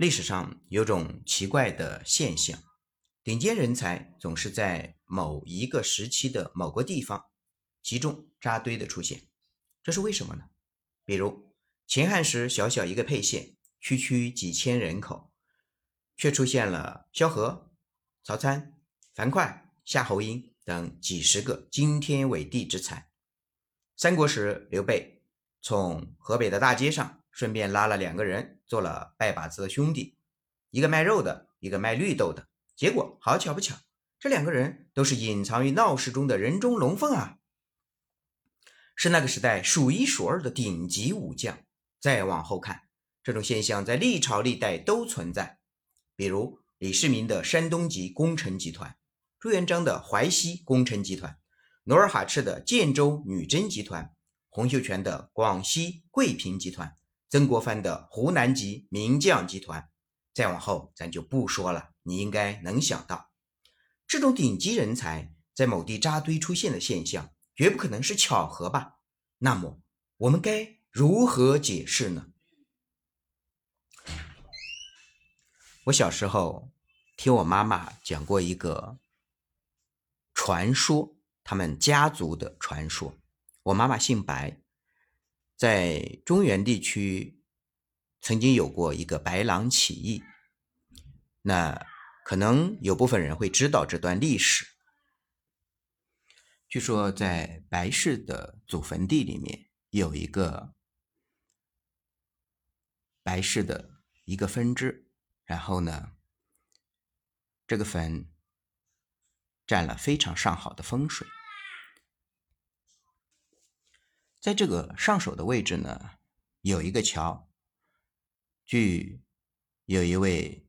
历史上有种奇怪的现象，顶尖人才总是在某一个时期的某个地方集中扎堆的出现，这是为什么呢？比如秦汉时，小小一个沛县，区区几千人口，却出现了萧何、曹参、樊哙、夏侯婴等几十个惊天伟地之才。三国时，刘备从河北的大街上。顺便拉了两个人做了拜把子的兄弟，一个卖肉的，一个卖绿豆的。结果好巧不巧，这两个人都是隐藏于闹市中的人中龙凤啊，是那个时代数一数二的顶级武将。再往后看，这种现象在历朝历代都存在，比如李世民的山东籍功臣集团，朱元璋的淮西功臣集团，努尔哈赤的建州女真集团，洪秀全的广西桂平集团。曾国藩的湖南籍名将集团，再往后咱就不说了。你应该能想到，这种顶级人才在某地扎堆出现的现象，绝不可能是巧合吧？那么我们该如何解释呢？我小时候听我妈妈讲过一个传说，他们家族的传说。我妈妈姓白。在中原地区，曾经有过一个白狼起义。那可能有部分人会知道这段历史。据说在白氏的祖坟地里面有一个白氏的一个分支，然后呢，这个坟占了非常上好的风水。在这个上手的位置呢，有一个桥。据有一位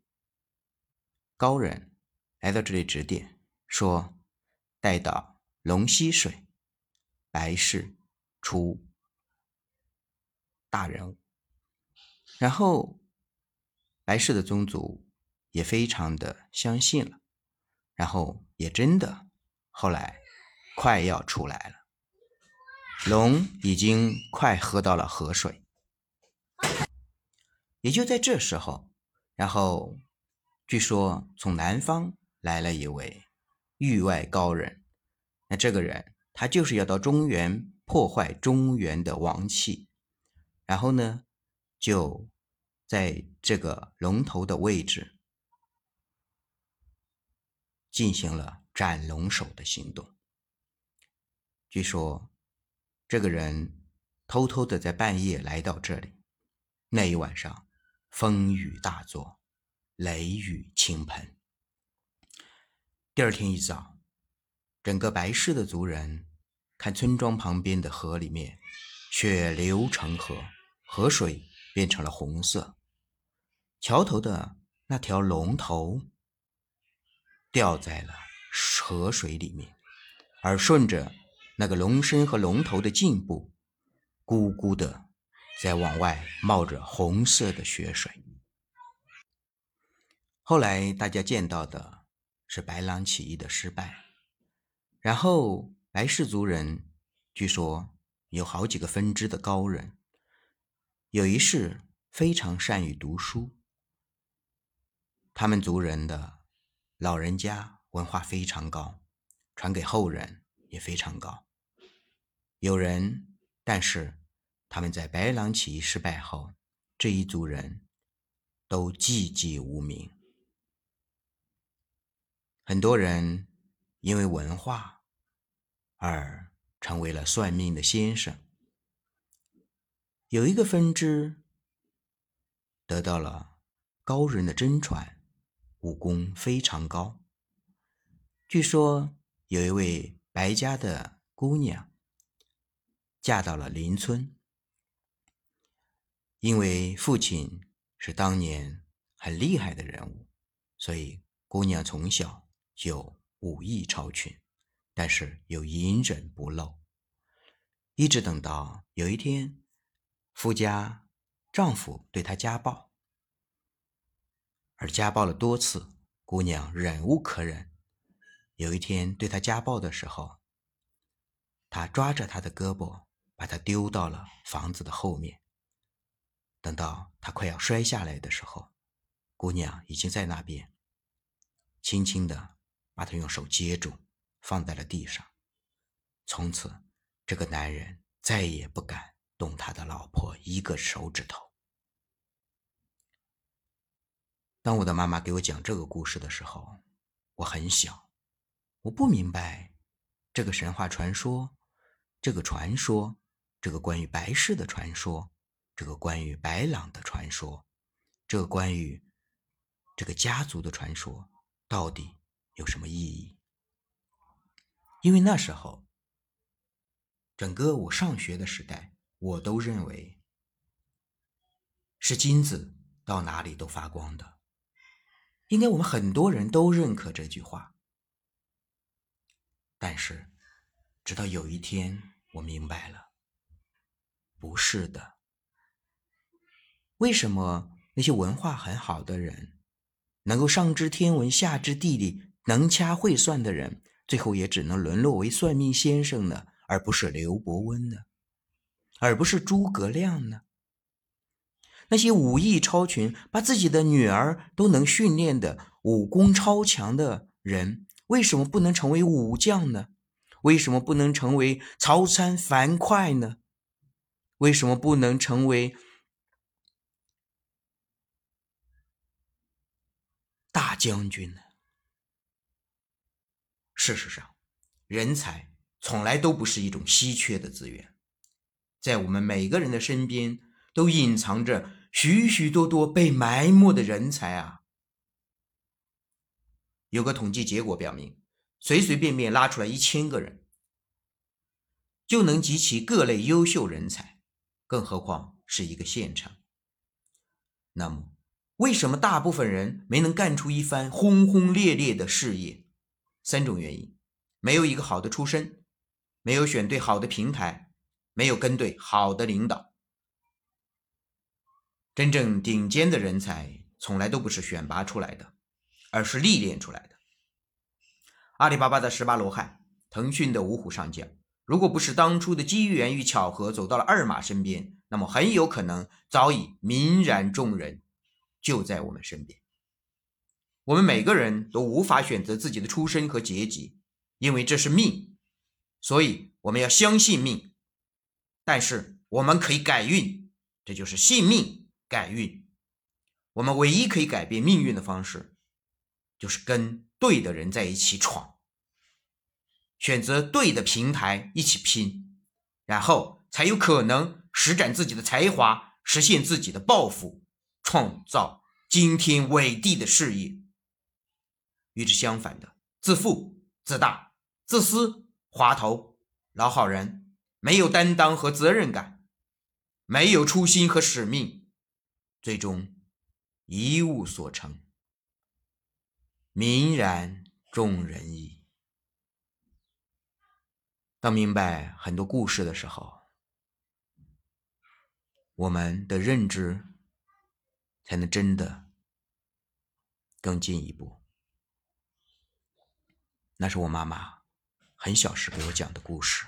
高人来到这里指点，说待到龙溪水，白氏出大人物。然后白氏的宗族也非常的相信了，然后也真的后来快要出来了。龙已经快喝到了河水，也就在这时候，然后据说从南方来了一位域外高人，那这个人他就是要到中原破坏中原的王气，然后呢，就在这个龙头的位置进行了斩龙首的行动，据说。这个人偷偷的在半夜来到这里，那一晚上风雨大作，雷雨倾盆。第二天一早，整个白氏的族人看村庄旁边的河里面血流成河，河水变成了红色，桥头的那条龙头掉在了河水里面，而顺着。那个龙身和龙头的颈部，咕咕的在往外冒着红色的血水。后来大家见到的是白狼起义的失败，然后白氏族人据说有好几个分支的高人，有一世非常善于读书，他们族人的老人家文化非常高，传给后人也非常高。有人，但是他们在白狼起义失败后，这一族人都寂寂无名。很多人因为文化而成为了算命的先生。有一个分支得到了高人的真传，武功非常高。据说有一位白家的姑娘。嫁到了邻村，因为父亲是当年很厉害的人物，所以姑娘从小就武艺超群，但是又隐忍不露，一直等到有一天，夫家丈夫对她家暴，而家暴了多次，姑娘忍无可忍，有一天对她家暴的时候，她抓着他的胳膊。把他丢到了房子的后面。等到他快要摔下来的时候，姑娘已经在那边，轻轻的把他用手接住，放在了地上。从此，这个男人再也不敢动他的老婆一个手指头。当我的妈妈给我讲这个故事的时候，我很小，我不明白这个神话传说，这个传说，这个关于白氏的传说，这个关于白朗的传说，这个关于这个家族的传说，到底有什么意义？因为那时候，整个我上学的时代，我都认为是金子到哪里都发光的。应该我们很多人都认可这句话，但是直到有一天我明白了，是的。为什么那些文化很好的人，能够上知天文下知地理、能掐会算的人，最后也只能沦落为算命先生呢？而不是刘伯温呢？而不是诸葛亮呢？那些武艺超群，把自己的女儿都能训练的武功超强的人，为什么不能成为武将呢？为什么不能成为曹参、樊哙呢？为什么不能成为大将军呢？事实上，人才从来都不是一种稀缺的资源，在我们每个人的身边都隐藏着。许许多多被埋没的人才啊！有个统计结果表明，随随便便拉出来一千个人，就能集齐各类优秀人才，更何况是一个县城。那么，为什么大部分人没能干出一番轰轰烈烈的事业？三种原因：没有一个好的出身，没有选对好的平台，没有跟对好的领导。真正顶尖的人才从来都不是选拔出来的，而是历练出来的。阿里巴巴的十八罗汉，腾讯的五虎上将，如果不是当初的机缘与巧合走到了二马身边，那么很有可能早已泯然众人，就在我们身边。我们每个人都无法选择自己的出身和阶级，因为这是命，所以我们要相信命。但是我们可以改运，这就是信命。改运，我们唯一可以改变命运的方式，就是跟对的人在一起闯，选择对的平台一起拼，然后才有可能施展自己的才华，实现自己的抱负，创造惊天伟地的事业。与之相反的，自负、自大、自私、滑头、老好人，没有担当和责任感，没有初心和使命。最终一无所成，泯然众人矣。当明白很多故事的时候，我们的认知才能真的更进一步。那是我妈妈很小时给我讲的故事。